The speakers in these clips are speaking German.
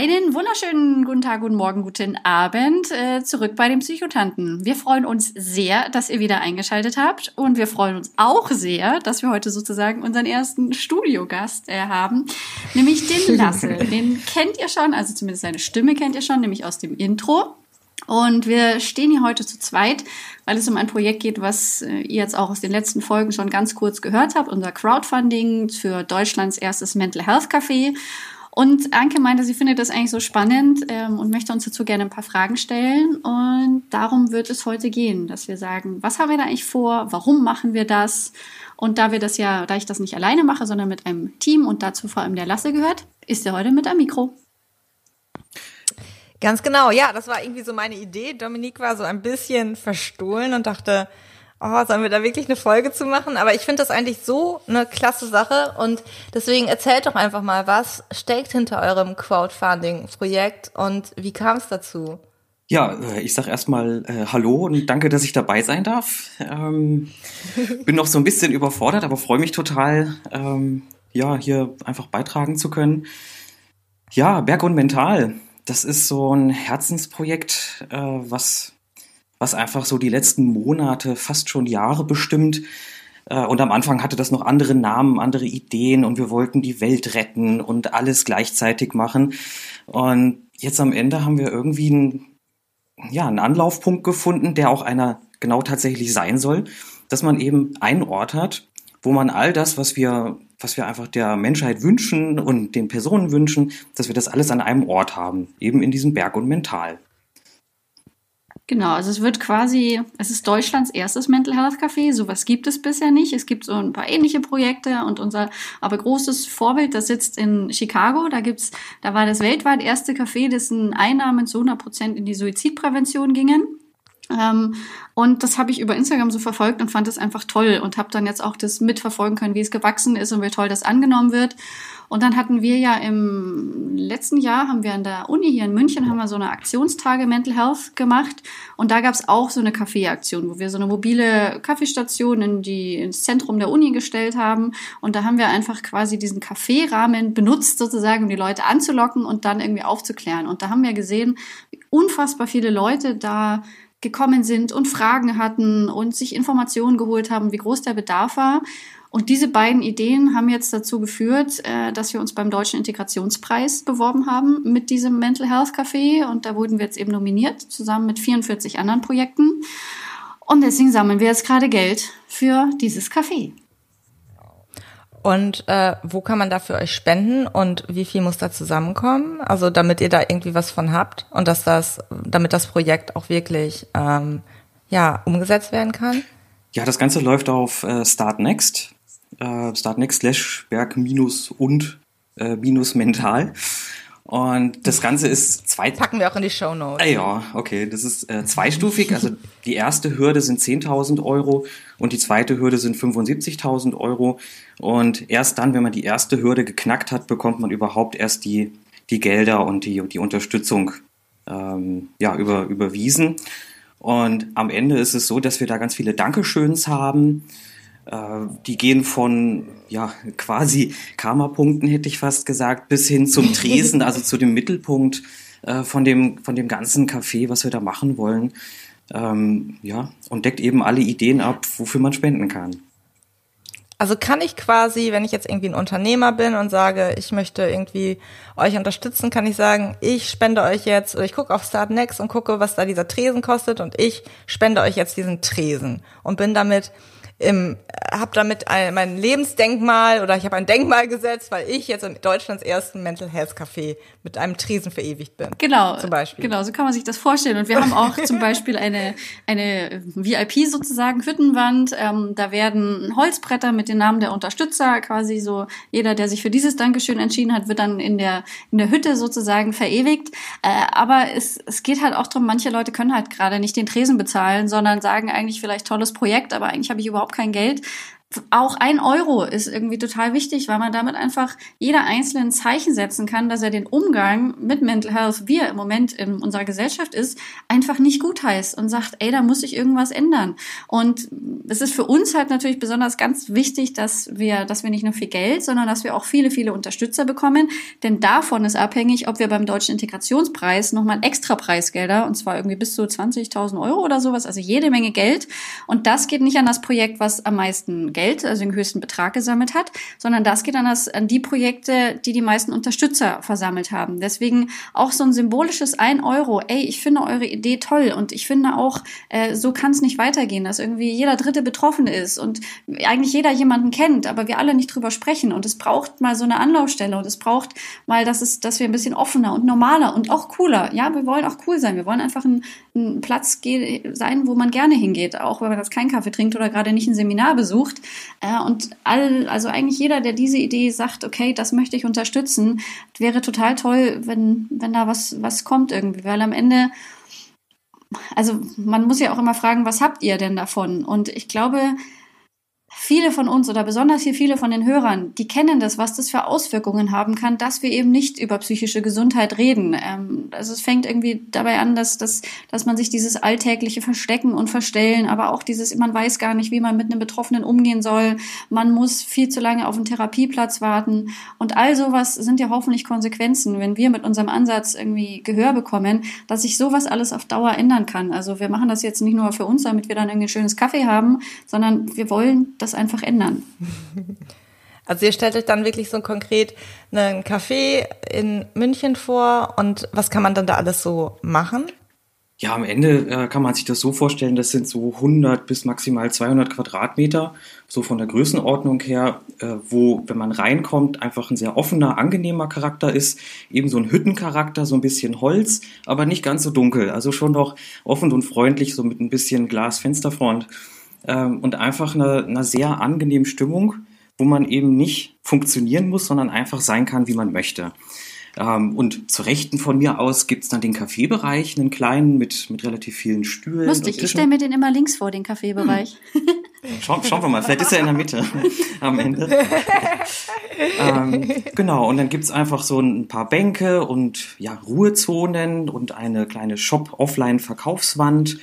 Einen wunderschönen guten Tag, guten Morgen, guten Abend äh, zurück bei den Psychotanten. Wir freuen uns sehr, dass ihr wieder eingeschaltet habt und wir freuen uns auch sehr, dass wir heute sozusagen unseren ersten Studiogast äh, haben, nämlich den Lasse. den kennt ihr schon, also zumindest seine Stimme kennt ihr schon, nämlich aus dem Intro. Und wir stehen hier heute zu zweit, weil es um ein Projekt geht, was äh, ihr jetzt auch aus den letzten Folgen schon ganz kurz gehört habt, unser Crowdfunding für Deutschlands erstes Mental Health Café. Und Anke meinte, sie findet das eigentlich so spannend ähm, und möchte uns dazu gerne ein paar Fragen stellen. Und darum wird es heute gehen, dass wir sagen, was haben wir da eigentlich vor? Warum machen wir das? Und da wir das ja, da ich das nicht alleine mache, sondern mit einem Team und dazu vor allem der Lasse gehört, ist er heute mit am Mikro. Ganz genau, ja, das war irgendwie so meine Idee. Dominique war so ein bisschen verstohlen und dachte, oh, sollen wir da wirklich eine Folge zu machen? Aber ich finde das eigentlich so eine klasse Sache und deswegen erzählt doch einfach mal, was steckt hinter eurem Crowdfunding-Projekt und wie kam es dazu? Ja, äh, ich sag erstmal äh, Hallo und danke, dass ich dabei sein darf. Ähm, bin noch so ein bisschen überfordert, aber freue mich total, ähm, ja, hier einfach beitragen zu können. Ja, Berg und Mental, das ist so ein Herzensprojekt, äh, was was einfach so die letzten Monate, fast schon Jahre bestimmt. Äh, und am Anfang hatte das noch andere Namen, andere Ideen und wir wollten die Welt retten und alles gleichzeitig machen. Und jetzt am Ende haben wir irgendwie einen, ja, einen Anlaufpunkt gefunden, der auch einer genau tatsächlich sein soll, dass man eben einen Ort hat, wo man all das, was wir, was wir einfach der Menschheit wünschen und den Personen wünschen, dass wir das alles an einem Ort haben, eben in diesem Berg und Mental. Genau, also es wird quasi, es ist Deutschlands erstes Mental Health Café. Sowas gibt es bisher nicht. Es gibt so ein paar ähnliche Projekte und unser aber großes Vorbild, das sitzt in Chicago. Da gibt's, da war das weltweit erste Café, dessen Einnahmen zu 100 Prozent in die Suizidprävention gingen. Ähm, und das habe ich über Instagram so verfolgt und fand es einfach toll und habe dann jetzt auch das mitverfolgen können, wie es gewachsen ist und wie toll das angenommen wird. Und dann hatten wir ja im letzten Jahr, haben wir an der Uni hier in München, haben wir so eine Aktionstage Mental Health gemacht. Und da gab es auch so eine Kaffeeaktion, wo wir so eine mobile Kaffeestation in die, ins Zentrum der Uni gestellt haben. Und da haben wir einfach quasi diesen Kaffeerahmen benutzt, sozusagen, um die Leute anzulocken und dann irgendwie aufzuklären. Und da haben wir gesehen, wie unfassbar viele Leute da gekommen sind und Fragen hatten und sich Informationen geholt haben, wie groß der Bedarf war. Und diese beiden Ideen haben jetzt dazu geführt, äh, dass wir uns beim Deutschen Integrationspreis beworben haben mit diesem Mental Health Café. Und da wurden wir jetzt eben nominiert, zusammen mit 44 anderen Projekten. Und deswegen sammeln wir jetzt gerade Geld für dieses Café. Und äh, wo kann man da für euch spenden und wie viel muss da zusammenkommen? Also damit ihr da irgendwie was von habt und dass das, damit das Projekt auch wirklich ähm, ja umgesetzt werden kann? Ja, das Ganze läuft auf äh, Start Next äh, Startnext slash Berg minus und äh, minus mental. Und das Ganze ist zwei. Packen wir auch in die Show Notes. Äh, ja, okay. Das ist äh, zweistufig. Also die erste Hürde sind 10.000 Euro und die zweite Hürde sind 75.000 Euro. Und erst dann, wenn man die erste Hürde geknackt hat, bekommt man überhaupt erst die, die Gelder und die, die Unterstützung ähm, ja, über, überwiesen. Und am Ende ist es so, dass wir da ganz viele Dankeschöns haben. Äh, die gehen von ja quasi Karma-Punkten hätte ich fast gesagt bis hin zum Tresen, also zu dem Mittelpunkt äh, von dem von dem ganzen Café, was wir da machen wollen. Ähm, ja und deckt eben alle Ideen ab, wofür man spenden kann. Also kann ich quasi, wenn ich jetzt irgendwie ein Unternehmer bin und sage, ich möchte irgendwie euch unterstützen, kann ich sagen, ich spende euch jetzt, oder ich gucke auf Start Next und gucke, was da dieser Tresen kostet und ich spende euch jetzt diesen Tresen und bin damit im, habe damit ein, mein Lebensdenkmal oder ich habe ein Denkmal gesetzt, weil ich jetzt in Deutschlands ersten Mental Health Café mit einem Tresen verewigt bin. Genau, zum Beispiel. Genau, so kann man sich das vorstellen. Und wir haben auch zum Beispiel eine eine VIP sozusagen Hüttenwand. Ähm, da werden Holzbretter mit den Namen der Unterstützer quasi so. Jeder, der sich für dieses Dankeschön entschieden hat, wird dann in der in der Hütte sozusagen verewigt. Äh, aber es es geht halt auch darum, manche Leute können halt gerade nicht den Tresen bezahlen, sondern sagen eigentlich vielleicht tolles Projekt, aber eigentlich habe ich überhaupt überhaupt kein Geld auch ein Euro ist irgendwie total wichtig, weil man damit einfach jeder einzelnen Zeichen setzen kann, dass er den Umgang mit Mental Health, wie er im Moment in unserer Gesellschaft ist, einfach nicht gut heißt und sagt, ey, da muss sich irgendwas ändern. Und es ist für uns halt natürlich besonders ganz wichtig, dass wir, dass wir nicht nur viel Geld, sondern dass wir auch viele, viele Unterstützer bekommen. Denn davon ist abhängig, ob wir beim Deutschen Integrationspreis nochmal extra Preisgelder, und zwar irgendwie bis zu 20.000 Euro oder sowas, also jede Menge Geld. Und das geht nicht an das Projekt, was am meisten Geld, also den höchsten Betrag gesammelt hat, sondern das geht an, das, an die Projekte, die die meisten Unterstützer versammelt haben. Deswegen auch so ein symbolisches ein Euro. Ey, ich finde eure Idee toll und ich finde auch, äh, so kann es nicht weitergehen, dass irgendwie jeder Dritte betroffen ist und eigentlich jeder jemanden kennt, aber wir alle nicht drüber sprechen. Und es braucht mal so eine Anlaufstelle und es braucht mal, dass, es, dass wir ein bisschen offener und normaler und auch cooler. Ja, wir wollen auch cool sein. Wir wollen einfach ein, ein Platz sein, wo man gerne hingeht, auch wenn man jetzt keinen Kaffee trinkt oder gerade nicht ein Seminar besucht. Äh, und all, also eigentlich jeder, der diese Idee sagt, okay, das möchte ich unterstützen, wäre total toll, wenn, wenn da was, was kommt irgendwie, weil am Ende, also man muss ja auch immer fragen, was habt ihr denn davon? Und ich glaube, viele von uns oder besonders hier viele von den Hörern, die kennen das, was das für Auswirkungen haben kann, dass wir eben nicht über psychische Gesundheit reden. Ähm, also es fängt irgendwie dabei an, dass, dass, dass man sich dieses alltägliche Verstecken und Verstellen, aber auch dieses, man weiß gar nicht, wie man mit einem Betroffenen umgehen soll. Man muss viel zu lange auf einen Therapieplatz warten. Und all sowas sind ja hoffentlich Konsequenzen, wenn wir mit unserem Ansatz irgendwie Gehör bekommen, dass sich sowas alles auf Dauer ändern kann. Also wir machen das jetzt nicht nur für uns, damit wir dann irgendwie ein schönes Kaffee haben, sondern wir wollen, dass das einfach ändern. Also ihr stellt euch dann wirklich so konkret einen Café in München vor und was kann man dann da alles so machen? Ja, am Ende äh, kann man sich das so vorstellen, das sind so 100 bis maximal 200 Quadratmeter, so von der Größenordnung her, äh, wo, wenn man reinkommt, einfach ein sehr offener, angenehmer Charakter ist, eben so ein Hüttencharakter, so ein bisschen Holz, aber nicht ganz so dunkel, also schon doch offen und freundlich, so mit ein bisschen Glasfensterfront ähm, und einfach eine, eine sehr angenehme Stimmung, wo man eben nicht funktionieren muss, sondern einfach sein kann, wie man möchte. Ähm, und zur Rechten von mir aus gibt's dann den Kaffeebereich, einen kleinen mit, mit relativ vielen Stühlen. Lustig, ich stelle mir den immer links vor, den Kaffeebereich. Hm. Schau, schauen wir mal, vielleicht ist er in der Mitte am Ende. ähm, genau, und dann gibt's einfach so ein paar Bänke und ja, Ruhezonen und eine kleine Shop-Offline-Verkaufswand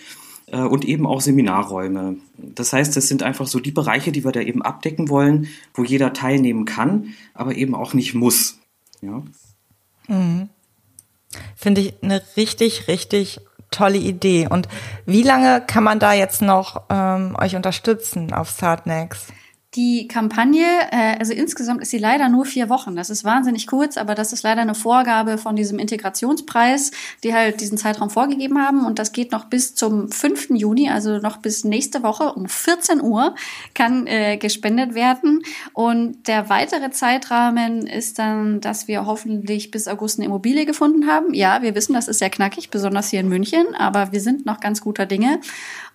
und eben auch Seminarräume. Das heißt, das sind einfach so die Bereiche, die wir da eben abdecken wollen, wo jeder teilnehmen kann, aber eben auch nicht muss. Ja. Mhm. Finde ich eine richtig, richtig tolle Idee. Und wie lange kann man da jetzt noch ähm, euch unterstützen auf Startnext? Die Kampagne, äh, also insgesamt ist sie leider nur vier Wochen. Das ist wahnsinnig kurz, aber das ist leider eine Vorgabe von diesem Integrationspreis, die halt diesen Zeitraum vorgegeben haben. Und das geht noch bis zum 5. Juni, also noch bis nächste Woche um 14 Uhr kann äh, gespendet werden. Und der weitere Zeitrahmen ist dann, dass wir hoffentlich bis August eine Immobilie gefunden haben. Ja, wir wissen, das ist sehr knackig, besonders hier in München, aber wir sind noch ganz guter Dinge.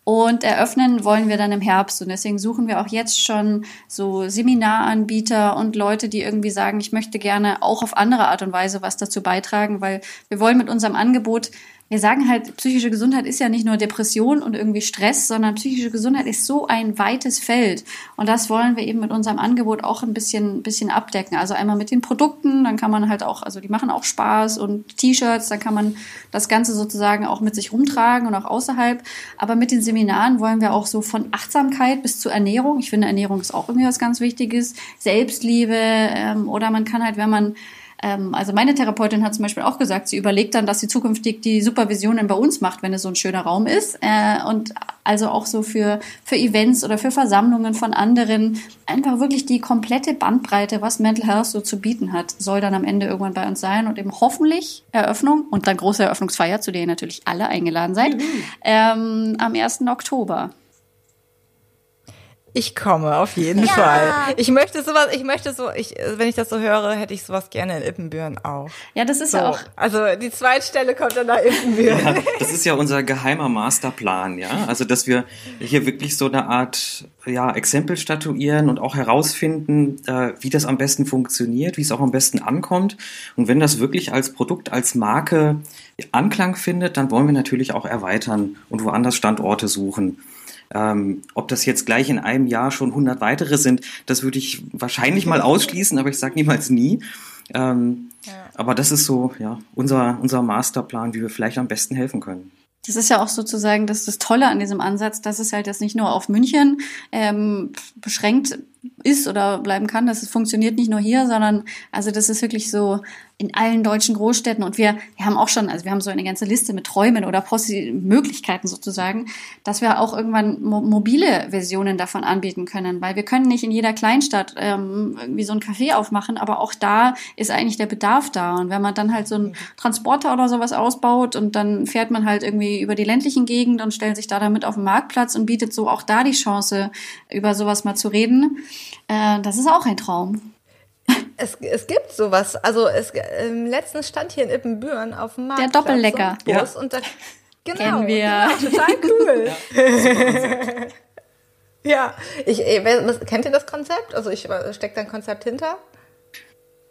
Und eröffnen wollen wir dann im Herbst. Und deswegen suchen wir auch jetzt schon so Seminaranbieter und Leute, die irgendwie sagen, ich möchte gerne auch auf andere Art und Weise was dazu beitragen, weil wir wollen mit unserem Angebot wir sagen halt, psychische Gesundheit ist ja nicht nur Depression und irgendwie Stress, sondern psychische Gesundheit ist so ein weites Feld. Und das wollen wir eben mit unserem Angebot auch ein bisschen, bisschen abdecken. Also einmal mit den Produkten, dann kann man halt auch, also die machen auch Spaß und T-Shirts, dann kann man das Ganze sozusagen auch mit sich rumtragen und auch außerhalb. Aber mit den Seminaren wollen wir auch so von Achtsamkeit bis zur Ernährung. Ich finde, Ernährung ist auch irgendwie was ganz Wichtiges. Selbstliebe ähm, oder man kann halt, wenn man ähm, also meine Therapeutin hat zum Beispiel auch gesagt, sie überlegt dann, dass sie zukünftig die Supervisionen bei uns macht, wenn es so ein schöner Raum ist. Äh, und also auch so für, für Events oder für Versammlungen von anderen. Einfach wirklich die komplette Bandbreite, was Mental Health so zu bieten hat, soll dann am Ende irgendwann bei uns sein und eben hoffentlich Eröffnung und dann große Eröffnungsfeier, zu der ihr natürlich alle eingeladen seid, mhm. ähm, am 1. Oktober. Ich komme auf jeden ja. Fall. Ich möchte sowas, ich möchte so, ich, wenn ich das so höre, hätte ich sowas gerne in Ippenbüren auch. Ja, das ist so. ja auch. Also die Zweitstelle kommt dann nach Ippenbüren. Ja, das ist ja unser geheimer Masterplan, ja. Also dass wir hier wirklich so eine Art ja, Exempel statuieren und auch herausfinden, äh, wie das am besten funktioniert, wie es auch am besten ankommt. Und wenn das wirklich als Produkt, als Marke Anklang findet, dann wollen wir natürlich auch erweitern und woanders Standorte suchen. Ähm, ob das jetzt gleich in einem Jahr schon 100 weitere sind, das würde ich wahrscheinlich mal ausschließen, aber ich sage niemals nie. Ähm, ja. Aber das ist so ja, unser, unser Masterplan, wie wir vielleicht am besten helfen können. Das ist ja auch sozusagen das, das Tolle an diesem Ansatz, dass es halt jetzt nicht nur auf München ähm, beschränkt ist oder bleiben kann. Das funktioniert nicht nur hier, sondern also das ist wirklich so in allen deutschen Großstädten und wir, wir haben auch schon, also wir haben so eine ganze Liste mit Träumen oder Possi Möglichkeiten sozusagen, dass wir auch irgendwann mo mobile Versionen davon anbieten können, weil wir können nicht in jeder Kleinstadt ähm, irgendwie so ein Café aufmachen, aber auch da ist eigentlich der Bedarf da. Und wenn man dann halt so einen Transporter oder sowas ausbaut und dann fährt man halt irgendwie über die ländlichen Gegend und stellt sich da damit auf den Marktplatz und bietet so auch da die Chance, über sowas mal zu reden, äh, das ist auch ein Traum. Es, es gibt sowas. Also es, ähm, letztens stand hier in Ippenbüren auf dem Markt. Der Doppellecker. So ja. und da, genau, Kennen wir. Genau, total cool. ja, ja. ich, äh, kennt ihr das Konzept? Also ich steckt da ein Konzept hinter?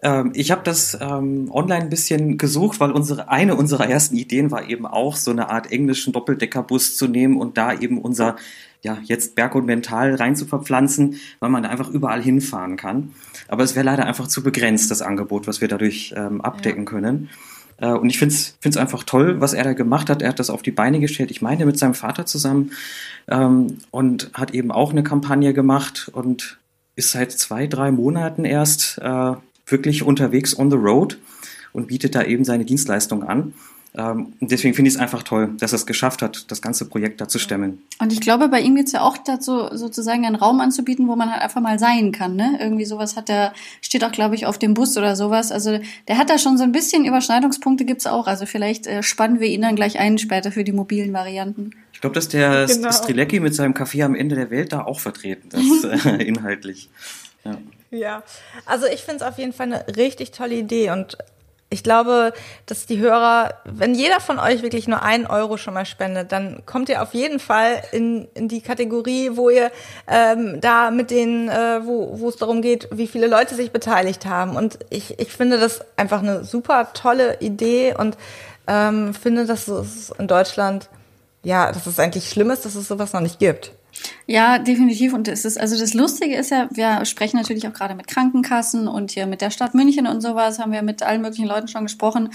Ähm, ich habe das ähm, online ein bisschen gesucht, weil unsere eine unserer ersten Ideen war eben auch so eine Art englischen Doppeldeckerbus zu nehmen und da eben unser ja, jetzt Berg und Mental rein zu verpflanzen, weil man da einfach überall hinfahren kann. Aber es wäre leider einfach zu begrenzt, das Angebot, was wir dadurch ähm, abdecken ja. können. Äh, und ich finde es einfach toll, was er da gemacht hat. Er hat das auf die Beine gestellt, ich meine mit seinem Vater zusammen ähm, und hat eben auch eine Kampagne gemacht und ist seit zwei, drei Monaten erst äh, wirklich unterwegs on the road und bietet da eben seine Dienstleistung an. Ähm, und deswegen finde ich es einfach toll, dass er es geschafft hat, das ganze Projekt da zu stemmen. Und ich glaube, bei ihm geht es ja auch dazu, sozusagen einen Raum anzubieten, wo man halt einfach mal sein kann. Ne? Irgendwie sowas hat er, steht auch, glaube ich, auf dem Bus oder sowas. Also der hat da schon so ein bisschen Überschneidungspunkte gibt's auch. Also vielleicht äh, spannen wir ihn dann gleich ein später für die mobilen Varianten. Ich glaube, dass der genau. Strilecki mit seinem Café am Ende der Welt da auch vertreten ist, äh, inhaltlich. Ja. Ja, also ich finde es auf jeden Fall eine richtig tolle Idee und ich glaube, dass die Hörer, wenn jeder von euch wirklich nur einen Euro schon mal spendet, dann kommt ihr auf jeden Fall in, in die Kategorie, wo ihr ähm, da mit denen, äh, wo, wo es darum geht, wie viele Leute sich beteiligt haben. Und ich, ich finde das einfach eine super tolle Idee und ähm, finde, dass es in Deutschland, ja, dass es eigentlich schlimm ist, dass es sowas noch nicht gibt. Ja, definitiv. Und es ist, also das Lustige ist ja, wir sprechen natürlich auch gerade mit Krankenkassen und hier mit der Stadt München und sowas, haben wir mit allen möglichen Leuten schon gesprochen.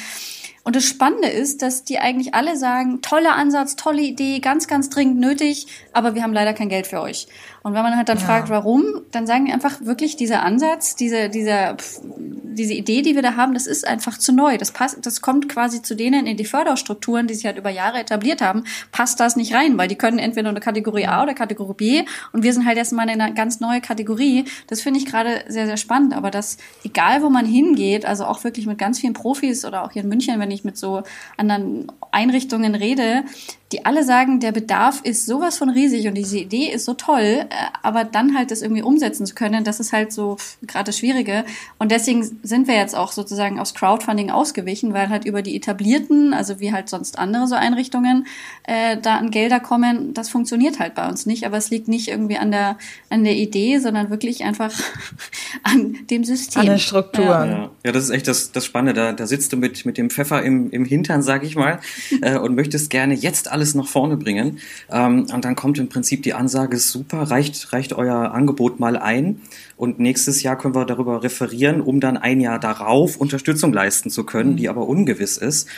Und das Spannende ist, dass die eigentlich alle sagen, toller Ansatz, tolle Idee, ganz, ganz dringend nötig, aber wir haben leider kein Geld für euch. Und wenn man halt dann ja. fragt, warum, dann sagen die einfach wirklich, dieser Ansatz, diese, dieser, diese Idee, die wir da haben, das ist einfach zu neu. Das passt, das kommt quasi zu denen in die Förderstrukturen, die sich halt über Jahre etabliert haben, passt das nicht rein, weil die können entweder eine Kategorie A oder Kategorie B und wir sind halt erstmal in eine ganz neue Kategorie. Das finde ich gerade sehr, sehr spannend. Aber das, egal wo man hingeht, also auch wirklich mit ganz vielen Profis oder auch hier in München, wenn ich mit so anderen Einrichtungen rede, die alle sagen, der Bedarf ist sowas von riesig und diese Idee ist so toll, äh, aber dann halt das irgendwie umsetzen zu können, das ist halt so gerade das Schwierige. Und deswegen sind wir jetzt auch sozusagen aufs Crowdfunding ausgewichen, weil halt über die etablierten, also wie halt sonst andere so Einrichtungen, äh, da an Gelder kommen, das funktioniert halt bei uns nicht. Aber es liegt nicht irgendwie an der, an der Idee, sondern wirklich einfach an dem System. An den Strukturen. Ja, ja das ist echt das, das Spannende. Da, da sitzt du mit, mit dem Pfeffer im, im Hintern, sag ich mal, äh, und möchtest gerne jetzt alles nach vorne bringen. Ähm, und dann kommt im Prinzip die Ansage, super, reicht, reicht euer Angebot mal ein. Und nächstes Jahr können wir darüber referieren, um dann ein Jahr darauf Unterstützung leisten zu können, mhm. die aber ungewiss ist.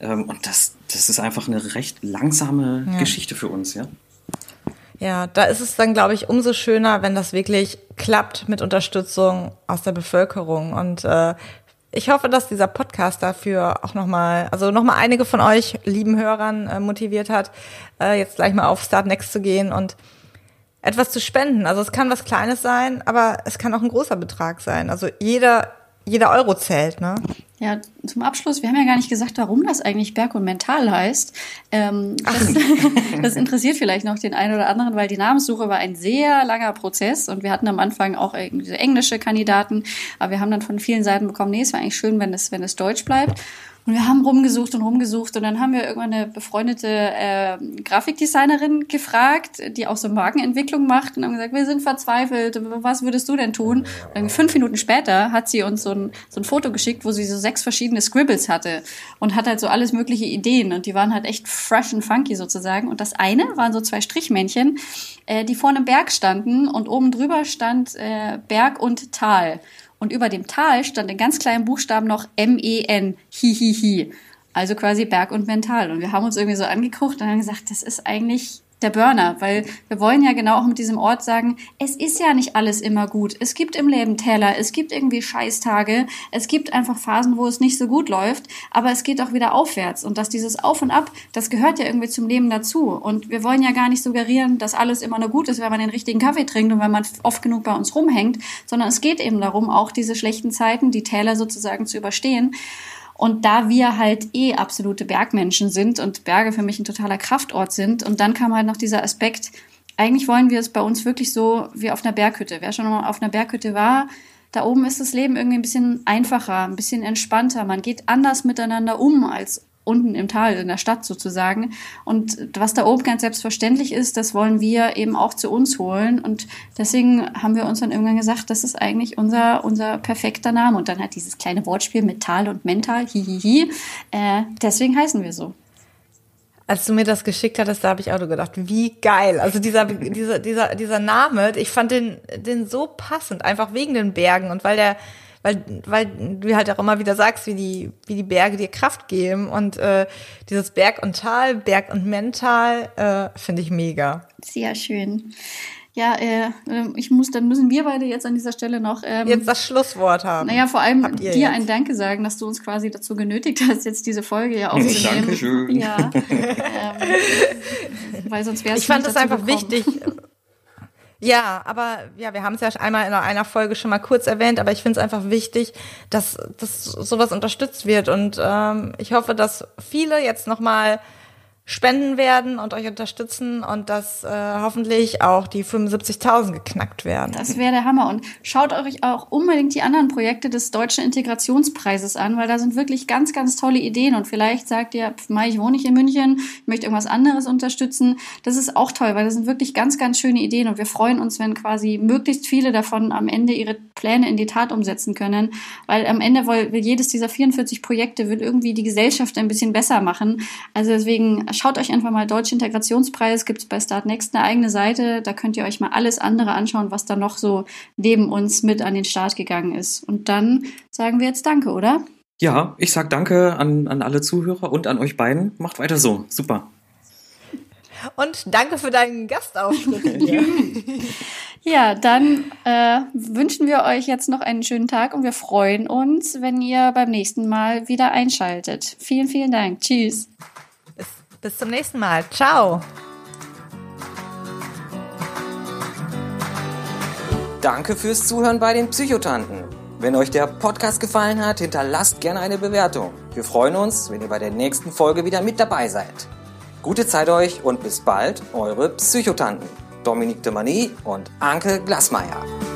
Ähm, und das, das ist einfach eine recht langsame ja. Geschichte für uns, ja. Ja, da ist es dann, glaube ich, umso schöner, wenn das wirklich klappt mit Unterstützung aus der Bevölkerung. Und äh, ich hoffe, dass dieser Podcast dafür auch nochmal, also nochmal einige von euch lieben Hörern äh, motiviert hat, äh, jetzt gleich mal auf Start Next zu gehen und etwas zu spenden. Also es kann was Kleines sein, aber es kann auch ein großer Betrag sein. Also jeder, jeder Euro zählt, ne? Ja, zum Abschluss, wir haben ja gar nicht gesagt, warum das eigentlich Berg und Mental heißt. Ähm, das, das, interessiert vielleicht noch den einen oder anderen, weil die Namenssuche war ein sehr langer Prozess und wir hatten am Anfang auch diese englische Kandidaten, aber wir haben dann von vielen Seiten bekommen, nee, es war eigentlich schön, wenn es, wenn es Deutsch bleibt. Und wir haben rumgesucht und rumgesucht und dann haben wir irgendwann eine befreundete äh, Grafikdesignerin gefragt, die auch so Markenentwicklung macht und haben gesagt, wir sind verzweifelt, was würdest du denn tun? Und fünf Minuten später hat sie uns so ein, so ein Foto geschickt, wo sie so sechs verschiedene Scribbles hatte und hat halt so alles mögliche Ideen und die waren halt echt fresh und funky sozusagen. Und das eine waren so zwei Strichmännchen, äh, die vor einem Berg standen und oben drüber stand äh, Berg und Tal. Und über dem Tal stand in ganz kleinen Buchstaben noch M-E-N, Hihihi. Also quasi Berg und Mental. Und wir haben uns irgendwie so angeguckt und haben gesagt, das ist eigentlich der Burner, weil wir wollen ja genau auch mit diesem Ort sagen, es ist ja nicht alles immer gut. Es gibt im Leben Täler, es gibt irgendwie Scheißtage, es gibt einfach Phasen, wo es nicht so gut läuft, aber es geht auch wieder aufwärts und dass dieses Auf und Ab, das gehört ja irgendwie zum Leben dazu und wir wollen ja gar nicht suggerieren, dass alles immer nur gut ist, wenn man den richtigen Kaffee trinkt und wenn man oft genug bei uns rumhängt, sondern es geht eben darum, auch diese schlechten Zeiten, die Täler sozusagen zu überstehen und da wir halt eh absolute Bergmenschen sind und Berge für mich ein totaler Kraftort sind, und dann kam halt noch dieser Aspekt, eigentlich wollen wir es bei uns wirklich so wie auf einer Berghütte. Wer schon mal auf einer Berghütte war, da oben ist das Leben irgendwie ein bisschen einfacher, ein bisschen entspannter. Man geht anders miteinander um als unten im Tal, in der Stadt sozusagen. Und was da oben ganz selbstverständlich ist, das wollen wir eben auch zu uns holen. Und deswegen haben wir uns dann irgendwann gesagt, das ist eigentlich unser, unser perfekter Name. Und dann hat dieses kleine Wortspiel mit Tal und Mental, hihihi. Äh, deswegen heißen wir so. Als du mir das geschickt hattest, da habe ich auch so gedacht, wie geil. Also dieser, dieser, dieser, dieser Name, ich fand den, den so passend, einfach wegen den Bergen und weil der, weil, weil du halt auch immer wieder sagst, wie die, wie die Berge dir Kraft geben. Und äh, dieses Berg und Tal, Berg und Mental, äh, finde ich mega. Sehr schön. Ja, äh, ich muss, dann müssen wir beide jetzt an dieser Stelle noch ähm, jetzt das Schlusswort haben. Naja, vor allem dir jetzt? ein Danke sagen, dass du uns quasi dazu genötigt hast, jetzt diese Folge ja aufzunehmen. Dankeschön. Ja, ähm, weil sonst wäre es Ich fand es einfach gekommen. wichtig, ja, aber ja, wir haben es ja einmal in einer Folge schon mal kurz erwähnt, aber ich finde es einfach wichtig, dass, dass sowas unterstützt wird. Und ähm, ich hoffe, dass viele jetzt nochmal spenden werden und euch unterstützen und dass äh, hoffentlich auch die 75.000 geknackt werden. Das wäre der Hammer. Und schaut euch auch unbedingt die anderen Projekte des Deutschen Integrationspreises an, weil da sind wirklich ganz, ganz tolle Ideen. Und vielleicht sagt ihr, Mai, ich wohne nicht in München, ich möchte irgendwas anderes unterstützen. Das ist auch toll, weil das sind wirklich ganz, ganz schöne Ideen. Und wir freuen uns, wenn quasi möglichst viele davon am Ende ihre Pläne in die Tat umsetzen können. Weil am Ende will, will jedes dieser 44 Projekte will irgendwie die Gesellschaft ein bisschen besser machen. Also deswegen schaut euch einfach mal Deutsche Integrationspreis, gibt es bei Start Next eine eigene Seite, da könnt ihr euch mal alles andere anschauen, was da noch so neben uns mit an den Start gegangen ist. Und dann sagen wir jetzt Danke, oder? Ja, ich sag Danke an, an alle Zuhörer und an euch beiden. Macht weiter so. Super. Und danke für deinen Gastauftritt. ja, dann äh, wünschen wir euch jetzt noch einen schönen Tag und wir freuen uns, wenn ihr beim nächsten Mal wieder einschaltet. Vielen, vielen Dank. Tschüss. Bis zum nächsten Mal. Ciao. Danke fürs Zuhören bei den Psychotanten. Wenn euch der Podcast gefallen hat, hinterlasst gerne eine Bewertung. Wir freuen uns, wenn ihr bei der nächsten Folge wieder mit dabei seid. Gute Zeit euch und bis bald, eure Psychotanten. Dominique de Manie und Anke Glasmeier.